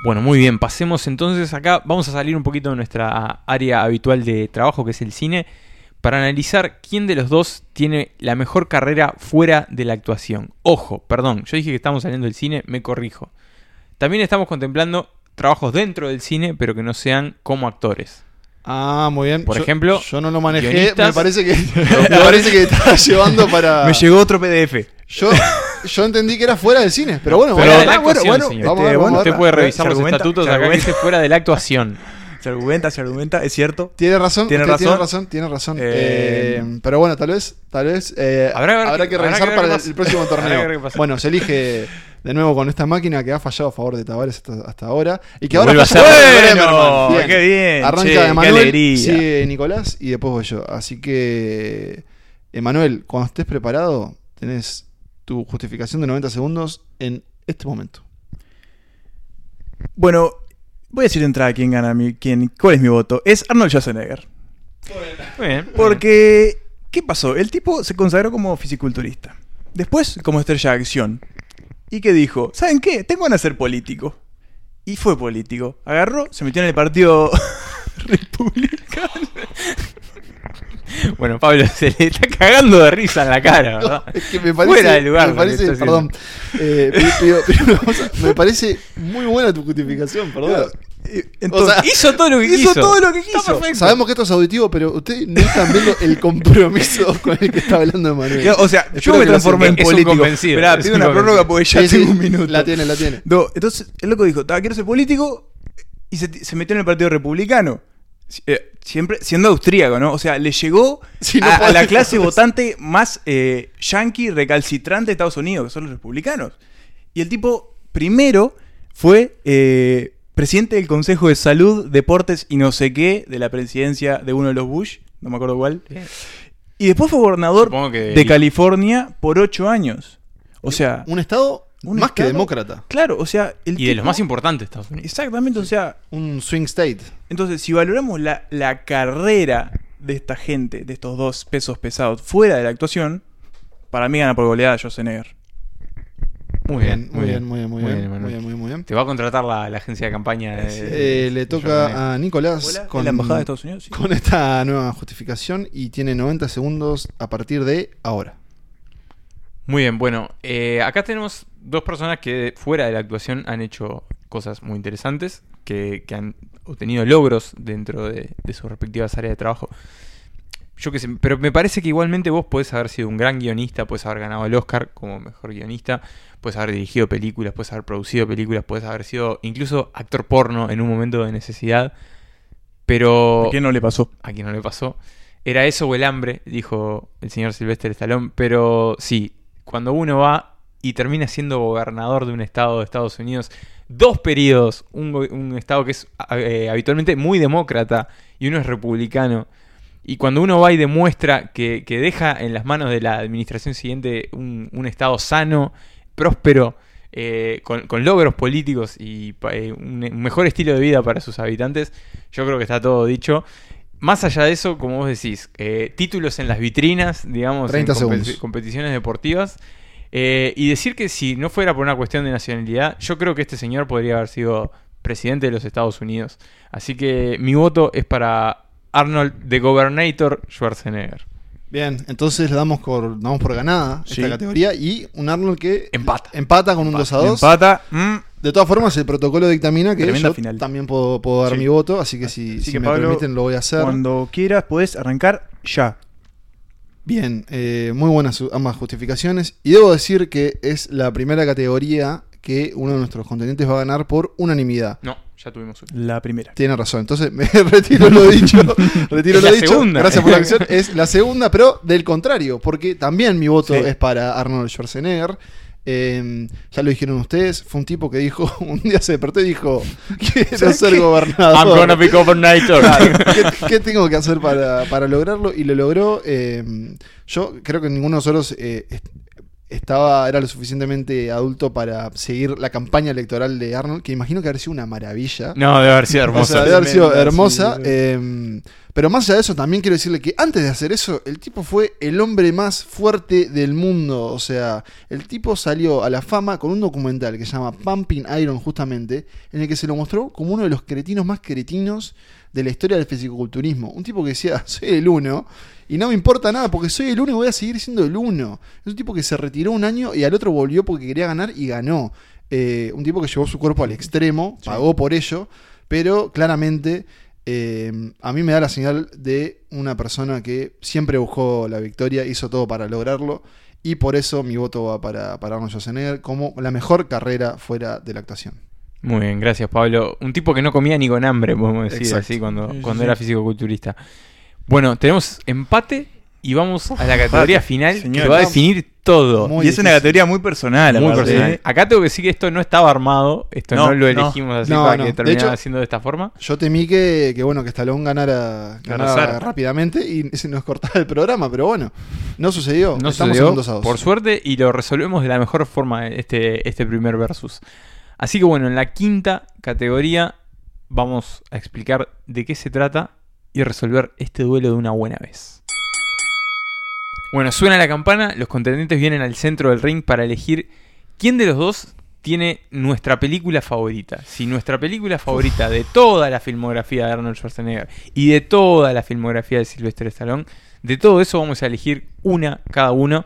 Bueno, muy bien, pasemos entonces acá, vamos a salir un poquito de nuestra área habitual de trabajo que es el cine para analizar quién de los dos tiene la mejor carrera fuera de la actuación. Ojo, perdón, yo dije que estamos saliendo del cine, me corrijo. También estamos contemplando trabajos dentro del cine, pero que no sean como actores. Ah, muy bien. Por Yo- ejemplo, yo no lo manejé. Me parece que [laughs] me parece que estaba llevando para. Me llegó otro PDF. Yo, yo entendí que era fuera del cine, pero bueno, Fuera bueno, de la bueno, bueno, señor. vamos a ver, este, vamos Usted puede revisar los estatutos se acá que argumenta. dice fuera de la actuación. Se argumenta, se argumenta, es cierto. Tiene razón, Tiene usted tiene razón. razón, tiene razón. Eh, Eh, pero bueno, tal vez, tal vez eh, Habrá habrá, que que qué- habrá revisar que para el, el próximo [laughs] torneo. Bueno, se elige de nuevo con esta máquina que ha fallado a favor de Tavares hasta, hasta ahora. Y que ahora falla de Bueno, Bremerman. qué bien, Arranca che, qué Emanuel, alegría. sigue Nicolás y después voy yo. Así que, Emanuel, cuando estés preparado, tenés tu justificación de 90 segundos en este momento. Bueno, voy a decir de entrada quién gana, mi, quién, cuál es mi voto. Es Arnold Schwarzenegger. Muy bien. Porque, ¿qué pasó? El tipo se consagró como fisiculturista. Después como estrella de acción. ¿Y qué dijo? ¿Saben qué? Tengo ganas de ser político. Y fue político. Agarró, se metió en el partido [laughs] republicano. [laughs] Bueno, Pablo [laughs] se le está cagando de risa en la cara, ¿verdad? Es que me parece, Fuera de lugar me parece, perdón, eh, una [laughs] cosa, me parece muy buena tu justificación, perdón. Eh, Entonces, O sea, Hizo todo lo que hizo quiso. todo lo que Está quiso. perfecto. Sabemos que esto es auditivo, pero ustedes no están viendo el compromiso con el que está hablando Manuel. o sea, yo me transformé en sepan. Es un político. convencido, Esperá, es pido un una prórroga porque ya tengo un minuto. La tiene, la tiene. No, entonces el loco dijo, "Ta, quiero ser político y se, se metió en el Partido Republicano. Eh, siempre siendo austríaco, ¿no? O sea, le llegó [laughs] Sí, no a, la clase votante más eh, yankee recalcitrante de Estados Unidos, que son los republicanos. Y el tipo primero fue eh, presidente del Consejo de Salud, Deportes y no sé qué de la presidencia de uno de los Bush, no me acuerdo cuál. Bien. Y después fue gobernador de California por ocho años. O sea, Un estado Un más que demócrata. claro, o sea, el Y de los más importantes de Estados Unidos. Exactamente, o sea, Un swing state. entonces si valoramos la, la carrera de esta gente, de estos dos pesos pesados, fuera de la actuación, para mí gana por goleada Schwarzenegger. Muy bien, muy bien, muy bien, muy bien, muy bien, muy bien, muy bien. Te va a contratar la, la agencia de campaña. de- Eh, le toca a Nicolás Hola, con, ¿en la embajada de Estados Unidos? Sí. con esta nueva justificación y tiene 90 segundos a partir de ahora. Muy bien, bueno, eh, acá tenemos dos personas que fuera de la actuación han hecho cosas muy interesantes, que, que han obtenido logros dentro de, de sus respectivas áreas de trabajo. Yo qué sé, pero me parece que igualmente vos podés haber sido un gran guionista, podés haber ganado el Oscar como mejor guionista, podés haber dirigido películas, podés haber producido películas, podés haber sido incluso actor porno en un momento de necesidad, pero... ¿A quién no le pasó? a quien no le pasó. Era eso o el hambre, dijo el señor Silvestre Stallone. Pero sí, cuando uno va y termina siendo gobernador de un estado de Estados Unidos, dos periodos, un, estado que es eh, habitualmente muy demócrata y uno es republicano. Y cuando uno va y demuestra que, deja en las manos de la administración siguiente un, estado sano, próspero, eh, con, logros políticos y eh, un mejor estilo de vida para sus habitantes, yo creo que está todo dicho. Más allá de eso, como vos decís, eh, títulos en las vitrinas, digamos, 30 en competiciones deportivas. eh, y decir que si no fuera por una cuestión de nacionalidad, yo creo que este señor podría haber sido presidente de los Estados Unidos. Así que mi voto es para Arnold the Governator Schwarzenegger. Bien, entonces le damos por, damos por ganada Sí. esta categoría y un Arnold que Empata. empata con un 2 a 2. Empata. mm, De todas formas, el protocolo dictamina que Tremenda yo final. también puedo, puedo dar Sí. mi voto, así que si, Así si que, me Pablo, permiten lo voy a hacer. Cuando quieras podés arrancar ya. Bien, eh, muy buenas ambas justificaciones. Y debo decir que es la primera categoría que uno de nuestros contendientes va a ganar por unanimidad. No, ya tuvimos uno. La primera. Tiene razón, entonces [laughs] me retiro lo dicho. [laughs] retiro Es lo la dicho. segunda. Gracias por la acción. [laughs] Es la segunda, pero del contrario, porque también mi voto Sí. es para Arnold Schwarzenegger. Eh, ya lo dijeron ustedes, fue un tipo que dijo, [laughs] un día se despertó y dijo, quiero ser gobernador. I'm gonna be governator. [laughs] Claro, ¿qué, qué tengo que hacer para, para lograrlo? Y lo logró. eh, yo creo que ninguno de nosotros eh, est- estaba, era lo suficientemente adulto para seguir la campaña electoral de Arnold, que imagino que haber sido una maravilla. No, debe haber sido O sea, debe haber sido hermosa. sí, sí. Pero más allá de eso, también quiero decirle que antes de hacer eso, el tipo fue el hombre más fuerte del mundo. O sea, el tipo salió a la fama con un documental que se llama Pumping Iron, justamente, en el que se lo mostró como uno de los cretinos más cretinos de la historia del fisicoculturismo. Un tipo que decía, [laughs] soy el uno. Y no me importa nada porque soy el uno y voy a seguir siendo el uno. Es un tipo que se retiró un año y al otro volvió porque quería ganar y ganó. Eh, un tipo que llevó su cuerpo al extremo, pagó por ello, pero claramente eh, a mí me da la señal de una persona que siempre buscó la victoria, hizo todo para lograrlo y por eso mi voto va para, para Arnold Schwarzenegger como la mejor carrera fuera de la actuación. Muy bien, gracias Pablo. Un tipo que no comía ni con hambre, podemos decir Exacto. así, cuando, cuando sí. era físico-culturista. Bueno, tenemos empate y vamos a la categoría final señor. que va a definir todo. Y es una categoría muy personal. Muy aparte, personal. ¿eh? Acá tengo que decir que esto no estaba armado, esto no, No, lo no. elegimos así No, para no. que De terminara hecho- siendo de esta forma. Yo temí que, que, bueno que Stallone ganara, rápidamente y se nos cortaba el programa, pero bueno, no sucedió. No Estamos sucedió, en un 2 a 2. por suerte, y lo resolvemos de la mejor forma este, este primer versus. Así que bueno, en la quinta categoría vamos a explicar de qué se trata y resolver este duelo de una buena vez. Bueno, suena la campana, los contendientes vienen al centro del ring para elegir quién de los dos tiene nuestra película favorita. Si nuestra película favorita de toda la filmografía de Arnold Schwarzenegger y de toda la filmografía de Sylvester Stallone, de todo eso vamos a elegir una cada uno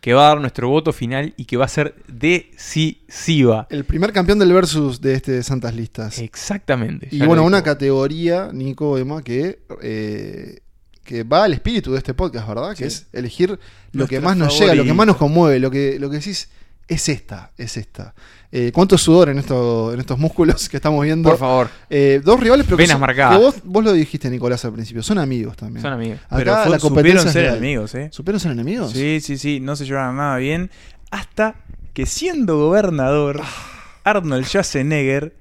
que va a dar nuestro voto final y que va a ser decisiva. El primer campeón del versus de este Santas Listas. Exactamente. Y bueno, una categoría, Nico, Emma, que, eh, que va al espíritu de este podcast, ¿verdad? Que es elegir lo Nuestra que más nos llega, lo que más nos conmueve, lo que, lo que decís, es esta, es esta. Eh, ¿Cuánto sudor en, esto, en estos músculos que estamos viendo? Por favor, Eh, dos rivales, pero que Venas son- marcadas. que vos, vos lo dijiste, Nicolás, al principio, son amigos también. son amigos. Acá Pero fue- la supieron competencia es ser real. enemigos, ¿eh? ¿Supieron ser enemigos? Sí, sí, sí, no se llevaron nada bien. Hasta que siendo gobernador, Arnold Schwarzenegger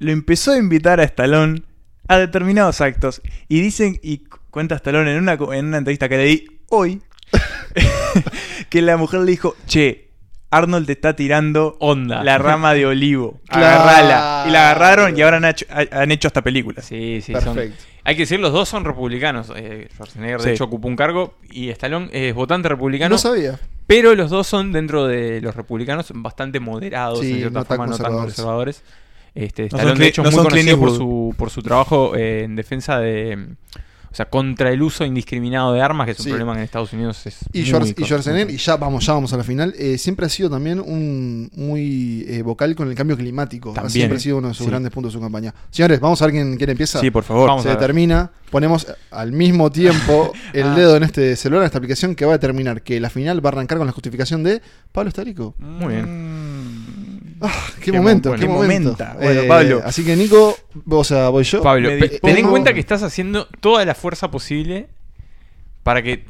lo empezó a invitar a Stallone a determinados actos. Y dicen, y cu- cuenta Stallone en una, en una entrevista que le di hoy, [laughs] que la mujer le dijo, che, Arnold te está tirando Onda. la rama de olivo. [laughs] Agarrala. Y la agarraron y ahora han hecho, ha- han hecho hasta películas. Sí, sí, son- Perfecto. Hay que decir, los dos son republicanos. Eh, Schwarzenegger, de hecho, ocupó un cargo y Stallone es votante republicano. No sabía. Pero los dos son, dentro de los republicanos, bastante moderados, Sí, en cierta no tan forma, no tan conservadores. Este, No Stallone, de hecho, no muy conocido Clint por su, por su trabajo eh, en defensa de. O sea, contra el uso indiscriminado de armas, que es un Sí. problema que en Estados Unidos es. Y, muy Schwarz- y Schwarzenegger, y ya vamos, ya vamos a la final, eh, siempre ha sido también un muy eh, vocal con el cambio climático. También. Siempre ha sido uno de sus Sí. grandes puntos de su campaña. Señores, vamos a ver quién, quién empieza. Sí, por favor. Vamos Se determina, ponemos al mismo tiempo [laughs] el Ah. dedo en este celular, en esta aplicación, que va a determinar que la final va a arrancar con la justificación de Pablo Estarico. Muy bien. Ah, qué, Qué momento, mo- qué momento. momenta. Bueno, Pablo. Así que Nico, o sea, voy yo. Pablo, ten en cuenta que estás haciendo toda la fuerza posible para que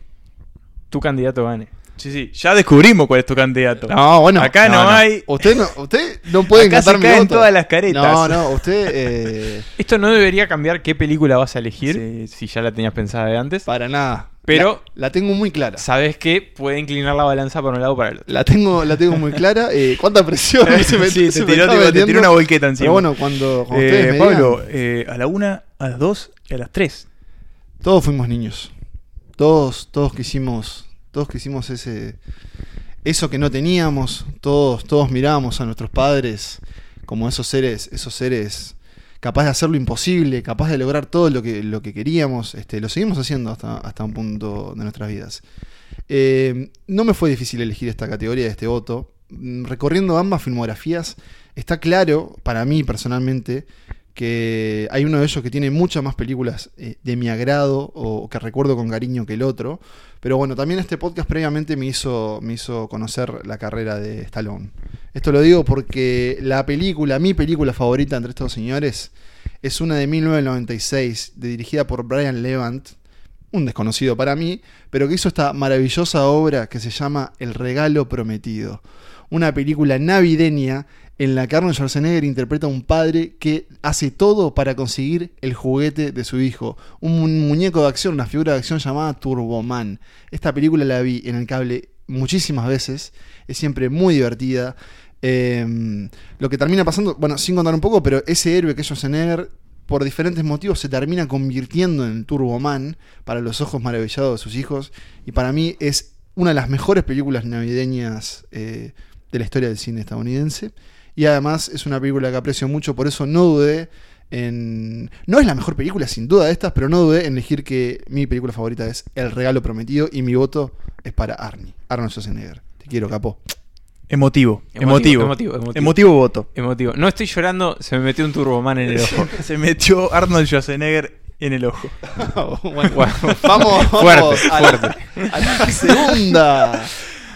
tu candidato gane. Sí, sí. Ya descubrimos cuál es tu candidato. No, bueno. Acá no, no, no. hay. Usted no, usted no puede Acá se encantar mi caen voto. todas las caretas. No, no, usted eh, [laughs] Esto no debería cambiar qué película vas a elegir, Sí. si ya la tenías pensada de antes. para nada. Pero- la, la tengo muy clara. Sabes que puede inclinar la balanza para un lado o para el otro. La tengo, la tengo muy clara. [laughs] Eh, ¿Cuánta presión? [laughs] se me- sí, se te me tiró, te tiró una volqueta encima. Pero bueno, cuando, cuando Eh, ustedes me Pablo, digan, eh, a la una, a las dos y a las tres. todos fuimos niños. Todos, todos quisimos, todos quisimos ese, eso que no teníamos. Todos, todos mirábamos a nuestros padres como esos seres, esos seres capaz de hacer lo imposible, capaz de lograr todo lo que, lo que queríamos. Este, lo seguimos haciendo hasta, hasta un punto de nuestras vidas. Eh, no me fue difícil elegir esta categoría, este voto. Mm, Recorriendo ambas filmografías, está claro, para mí personalmente, que hay uno de ellos que tiene muchas más películas eh, de mi agrado o que recuerdo con cariño que el otro. Pero bueno, también este podcast previamente me hizo, me hizo conocer la carrera de Stallone. Esto lo digo porque la película, mi película favorita entre estos señores, es una de 1996, de- dirigida por Brian Levant, un desconocido para mí, pero que hizo esta maravillosa obra que se llama El regalo prometido. Una película navideña en la que Arnold Schwarzenegger interpreta a un padre que hace todo para conseguir el juguete de su hijo. Un mu- muñeco de acción, una figura de acción llamada Turboman. Esta película la vi en el cable muchísimas veces. Es siempre muy divertida. Eh, lo que termina pasando, bueno, sin contar un poco, pero ese héroe que es Schwarzenegger, por diferentes motivos, se termina convirtiendo en Turboman para los ojos maravillados de sus hijos. Y para mí es una de las mejores películas navideñas eh, de la historia del cine estadounidense. Y además es una película que aprecio mucho, por eso no dudé en... No es la mejor película sin duda de estas, pero no dudé en elegir que mi película favorita es El Regalo Prometido y mi voto es para Arnie, Arnold Schwarzenegger. Te quiero, capo. Emotivo. Emotivo, Emotivo. emotivo, emotivo. Emotivo voto. Emotivo. No estoy llorando, se me metió un turboman en el ojo. [laughs] Se metió Arnold Schwarzenegger en el ojo. [laughs] Bueno, Bueno, vamos, Fuerte, vamos la, fuerte. a la segunda.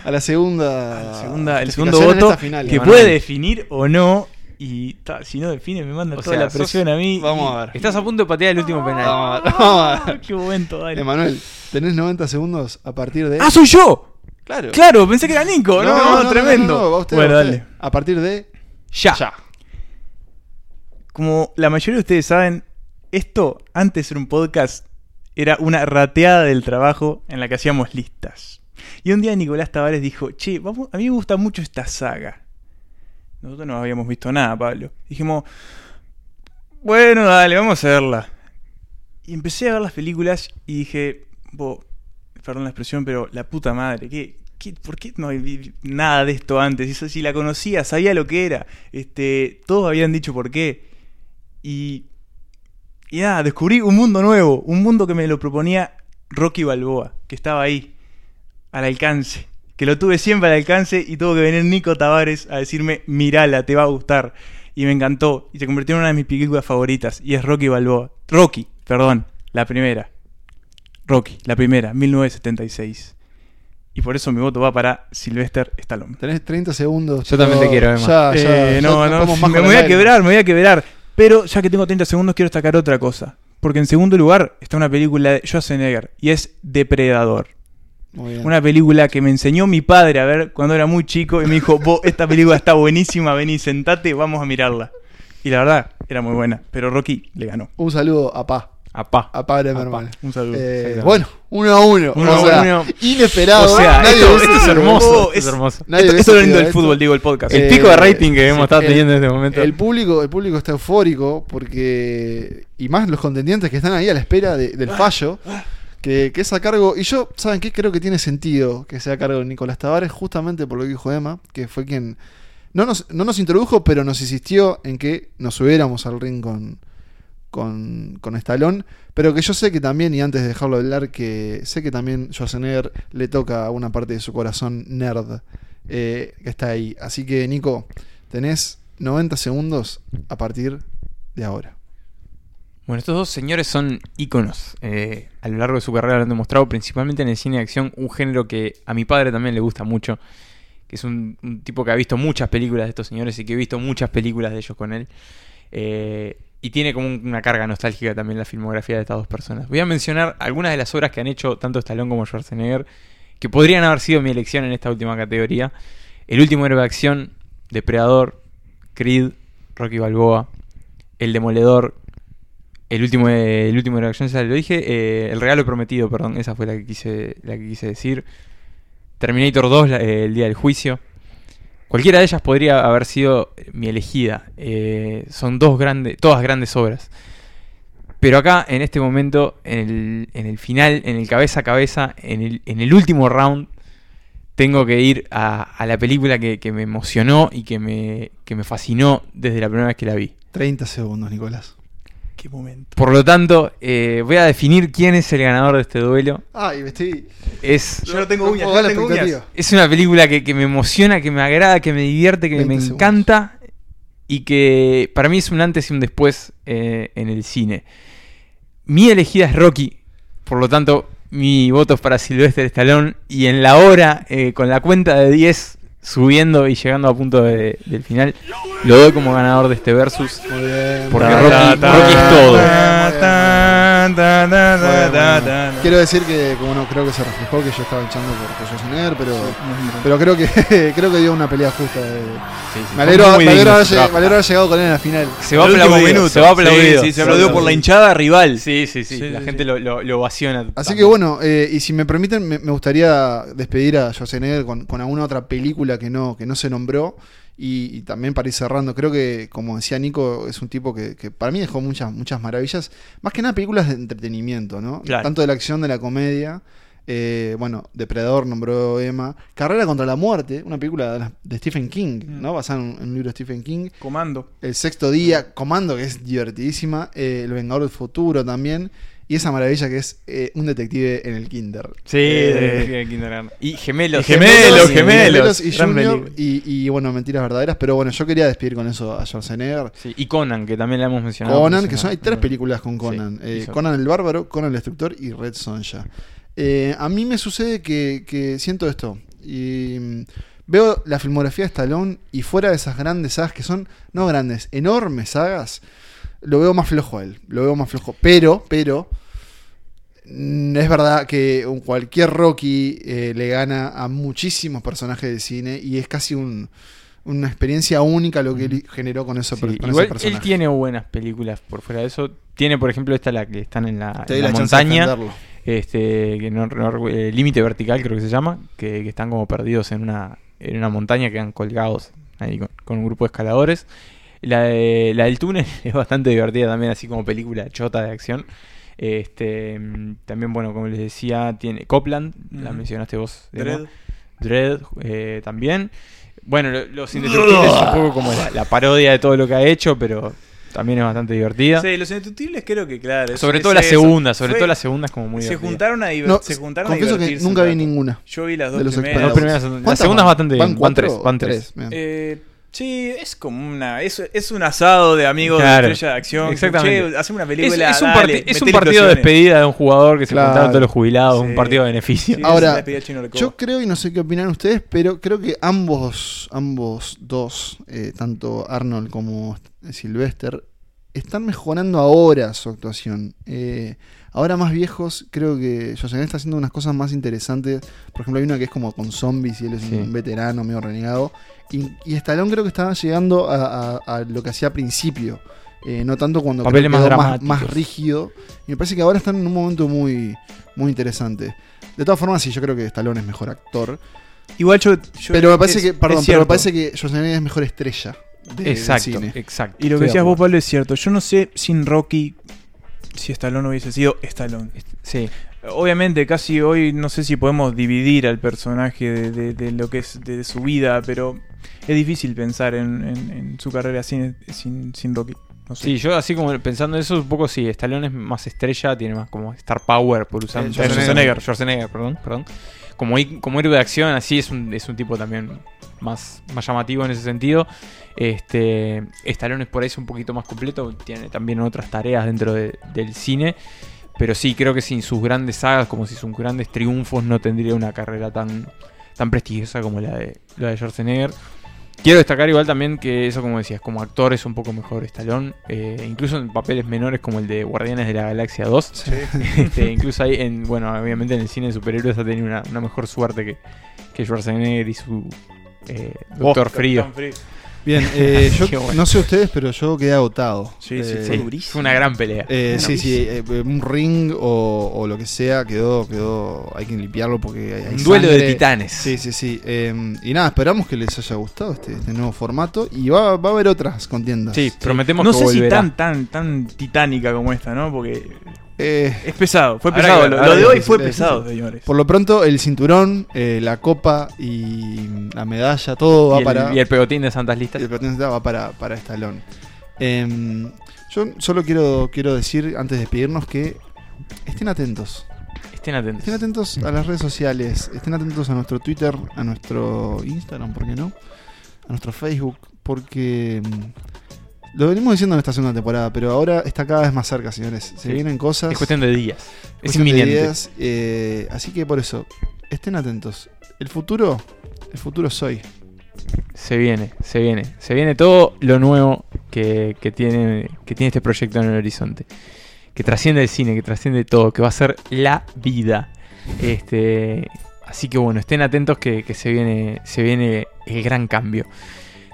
A la segunda. La segunda, el segundo voto final, que puede definir o no. Y ta, si no define, me manda O toda sea, la presión a mí. Vamos a ver. Estás a punto de patear el último penal. Vamos a ver, vamos a ver. [laughs] Qué momento, dale. Emanuel, tenés 90 segundos a partir de. ¡Ah, soy yo! claro. Claro, pensé que era Nico. No, no, tremendo. no, va usted, bueno, va usted. dale. A partir de. Ya. Como la mayoría de ustedes saben, esto, antes de ser un podcast, era una rateada del trabajo en la que hacíamos listas. Y un día Nicolás Tavares dijo, che, a mí me gusta mucho esta saga. Nosotros no habíamos visto nada, Pablo. Dijimos, bueno, dale, vamos a verla. Y empecé a ver las películas y dije, "Bo, perdón la expresión, pero la puta madre, ¿qué, qué, por qué no vi nada de esto antes? Eso si la conocía, sabía lo que era. Este, todos habían dicho por qué. Y, y nada, descubrí un mundo nuevo, un mundo que me lo proponía Rocky Balboa, que estaba ahí, al alcance. Que lo tuve siempre al alcance y tuvo que venir Nico Tavares a decirme, mirala, te va a gustar. Y me encantó. Y se convirtió en una de mis películas favoritas. Y es Rocky Balboa. Rocky, perdón, la primera. Rocky, la primera, 1976. Y por eso mi voto va para Sylvester Stallone. Tenés 30 segundos. Yo también te quiero, Emma. Ya, ya, Eh, ya no, no, me con voy a quebrar, me voy a quebrar. Pero ya que tengo 30 segundos, quiero destacar otra cosa. Porque en segundo lugar está una película de Schwarzenegger y es Depredador. Muy bien. Una película que me enseñó mi padre a ver cuando era muy chico y me dijo, vos, esta película está buenísima, vení, sentate, vamos a mirarla. Y la verdad, era muy buena, pero Rocky le ganó. Un saludo a Pa. Apá. A Padre Apa, Mermal. un saludo. Eh, bueno, uno a uno. Uno o a sea, uno. Inesperado. O sea, Nadie esto- es hermoso. es es- hermoso. Nadie esto, esto es lo lindo del esto. fútbol, digo, el podcast. El Eh, pico de rating que hemos estado teniendo en este momento. El público, el público está eufórico porque. Y más los contendientes que están ahí a la espera de- del fallo. Que, que es a cargo. Y yo, ¿saben qué? Creo que tiene sentido que sea a cargo de Nicolás Tavares, justamente por lo que dijo Emma, que fue quien no nos, no nos introdujo, pero nos insistió en que nos subiéramos al ring con, con, con Stallone. Pero que yo sé que también, y antes de dejarlo hablar, que sé que también Schwarzenegger le toca una parte de su corazón nerd eh, que está ahí. Así que, Nico, tenés 90 segundos a partir de ahora. Bueno, estos dos señores son íconos. eh, a lo largo de su carrera lo han demostrado, principalmente en el cine de acción, un género que a mi padre también le gusta mucho. Que es un, tipo que ha visto muchas películas de estos señores y que he visto muchas películas de ellos con él. Eh, y tiene como un- una carga nostálgica también la filmografía de estas dos personas. Voy a mencionar algunas de las obras que han hecho tanto Stallone como Schwarzenegger, que podrían haber sido mi elección en esta última categoría. El último héroe de acción, Depredador, Creed, Rocky Balboa, El Demoledor, el último, el último de acción, ya lo dije, eh, El Regalo Prometido, perdón, esa fue la que quise, la que quise decir. Terminator 2, la- eh, El Día del Juicio. Cualquiera de ellas podría haber sido mi elegida. Eh, son dos grandes, todas grandes obras. Pero acá, en este momento, en el, en el final, en el cabeza a cabeza, en el, en el último round, tengo que ir a, a la película que, que me emocionó y que me, que me fascinó desde la primera vez que la vi. 30 segundos, Nicolás. Qué momento. Por lo tanto, eh, voy a definir quién es el ganador de este duelo. Ay, me estoy. Es, Yo no tengo no uñas, yo no tengo uñas. es una película que, que me emociona, que me agrada, que me divierte, que 20 me segundos. encanta y que para mí es un antes y un después eh, en el cine. Mi elegida es Rocky, por lo tanto mi voto es para Sylvester Stallone y en la hora, eh, con la cuenta de 10 subiendo y llegando a punto de- del final, lo doy como ganador de este versus. Muy bien. Porque Rocky- es todo. Quiero decir que, como no, creo que se reflejó que yo estaba hinchando por, Schwarzenegger, pero, pero creo que [laughs] creo que dio una pelea justa. de- Sí, sí, Me fue alegro, muy me alegro digno haber, su lleg- trabajo. me alegro haber llegado con él en la final. Se va aplaudido, se va aplaudido. Sí, sí, se aplaudió por la hinchada rival. Sí, sí, sí. Sí, la sí, gente sí. Lo, lo, lo ovaciona. Así que bueno, eh, y si me permiten, me, me gustaría despedir a Schwarzenegger con, con alguna otra película que no, que no se nombró. Y, y también para ir cerrando, creo que, como decía Nico, es un tipo que, que para mí dejó muchas, muchas maravillas. Más que nada películas de entretenimiento, ¿no? Claro. Tanto de la acción, de la comedia. Eh, bueno, Depredador nombró Emma. Carrera contra la muerte, una película de, Stephen King, Mm. ¿no? Basada en, un- en un libro de Stephen King. Comando. El sexto día, Comando, que es divertidísima. eh, el Vengador del Futuro también. Y esa maravilla que es eh, un detective en el Kinder. Sí, Eh, Kindergarten. Y gemelos. Y gemelos, y- gemelos. y Gran Junior, película. y, y, bueno, mentiras verdaderas. Pero bueno, yo quería despedir con eso a Schwarzenegger. Sí, y Conan, que también la hemos mencionado. Conan, que son, hay tres películas con Conan. Sí, Eh, Conan el Bárbaro, Conan el Destructor y Red Sonja. Eh, a mí me sucede que, que siento esto. Y mm, veo la filmografía de Stallone y fuera de esas grandes sagas que son, no grandes, enormes sagas, lo veo más flojo a él. Lo veo más flojo. Pero, pero, mm, es verdad que un- cualquier Rocky eh, le gana a muchísimos personajes de cine y es casi un- una experiencia única lo que él generó con, eso, Sí, con ese igual él tiene buenas películas por fuera de eso. Tiene, por ejemplo, esta la que están en la, en la la montaña. Este, que no, no- eh, límite vertical creo que se llama, que, que están como perdidos en una, en una montaña, quedan colgados ahí con, con un grupo de escaladores. La, de- la del túnel [laughs] es bastante divertida también, así como película chota de acción. Este, mm, también, bueno, como les decía, tiene Copland, la mencionaste vos. Demo. Dredd. Dredd eh, también. Bueno, lo- Los Indestructibles es un poco como la, la parodia de todo lo que ha hecho, pero también es bastante divertida. Sí, los indestructibles creo que, claro. es- sobre es todo la eso. segunda, sobre Fue- todo la segunda es como muy Se divertida. juntaron a, No, se juntaron a confieso que divertirse nunca un vi ninguna. Yo vi las dos de los primeras. Las dos primeras son- la ¿Cuántas segunda es bastante ¿Van bien, van cuatro tres, van tres. Eh, sí, es como una. Es, es un asado de amigos Claro, de estrella de acción. exactamente. Che, hacemos una Es, película. es un, dale, parti- es un metele partido de despedida de un jugador que se Claro. juntaron todos los jubilados, un partido de beneficio. Sí, Ahora. Yo creo, y no sé qué opinan ustedes, pero creo que ambos, ambos dos, eh, tanto Arnold como Sylvester, están mejorando ahora su actuación. Eh, ahora más viejos, creo que Schwarzenegger está haciendo unas cosas más interesantes. Por ejemplo, hay una que es como con zombies y él es Sí. un veterano medio renegado. Y, y Stallone creo que estaba llegando a, a- a lo que hacía al principio. Eh, no tanto cuando Papeles más más, rígido. Y me parece que ahora están en un momento muy, muy interesante. De todas formas, sí, yo creo que Stallone es mejor actor. Igual yo. yo- Pero me parece es- que, perdón, pero me parece que Schwarzenegger es mejor estrella de, del Exacto, cine. exacto. Y lo que de decías vos. Pablo, es cierto. Yo no sé sin Rocky Si Stallone hubiese sido Stallone. Sí, Obviamente, casi hoy no sé si podemos dividir al personaje de, de- de lo que es de, su vida, pero es difícil pensar en, en- en su carrera sin, sin, sin Rocky. No sé. sí, yo así como pensando en eso, un poco sí, Stallone es más estrella, tiene más como star power por usar Eh, Schwarzenegger. Schwarzenegger, perdón, perdón. Como, como héroe de acción, así es un, es un tipo también más, más llamativo en ese sentido. Este, Stallone es por ahí es un poquito más completo, tiene también otras tareas dentro de- del cine. Pero sí, creo que sin sus grandes sagas, como si sus grandes triunfos, no tendría una carrera tan, tan prestigiosa como la de, la de Schwarzenegger. Quiero destacar igual también que eso, como decías, como actor es un poco mejor Stallone. eh, incluso en papeles menores como el de Guardianes de la Galaxia 2. [laughs] Este, incluso ahí, en, bueno, obviamente en el cine de superhéroes ha tenido una, una mejor suerte que, que Schwarzenegger y su eh, Doctor Frío. Bien, [laughs] eh, yo bueno. no sé ustedes, pero yo quedé agotado. Sí, sí, Eh, fue Sí, durísimo. fue una gran pelea. Eh, Una sí, sí, eh, un ring o, o lo que sea quedó, quedó, hay que limpiarlo porque hay, hay un duelo de titanes. Sí, sí, sí. eh, y nada, esperamos que les haya gustado este, este nuevo formato y va, va a haber otras contiendas. Sí, prometemos No que sé si tan, tan, tan titánica como esta, ¿no? Porque Eh, es pesado, fue pesado. que Lo, de hoy fue pesado, señores. por lo pronto, el cinturón, eh, la copa y la medalla, todo va y, el, para. y el pegotín de Santas Listas. el protagonista va para, para Stallone. Em, yo solo quiero, quiero decir, antes de despedirnos, que estén atentos. Estén atentos. Estén atentos a las redes sociales, estén atentos a nuestro Twitter, a nuestro Instagram, ¿por qué no? A nuestro Facebook, porque mm, lo venimos diciendo en esta segunda temporada, pero ahora está cada vez más cerca, señores. Se Sí. vienen cosas. Es cuestión de días. Es de inminente. días, eh, así que por eso, estén atentos. El futuro, el futuro soy. Se viene, se viene. Se viene todo lo nuevo que, que tiene, que tiene este proyecto en el horizonte. Que trasciende el cine, que trasciende todo, que va a ser la vida. Este, así que bueno, estén atentos que, que se, viene, se viene el gran cambio.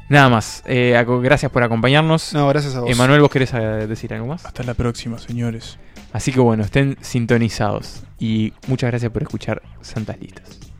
Nada más. eh, gracias por acompañarnos. No, gracias a vos. Emanuel, ¿vos querés eh, decir algo más? Hasta la próxima, señores. Así que bueno, estén sintonizados. Y muchas gracias por escuchar Santas Listas.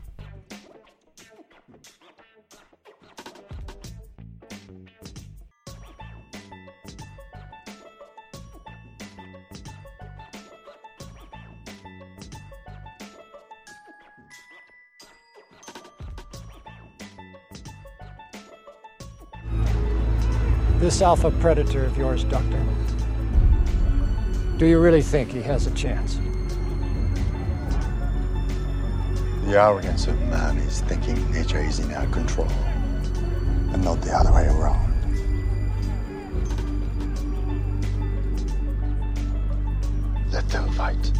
This alpha predator of yours, Doctor. Do you really think he has a chance? The arrogance of man is thinking nature is in our control, and not the other way around. Let them fight.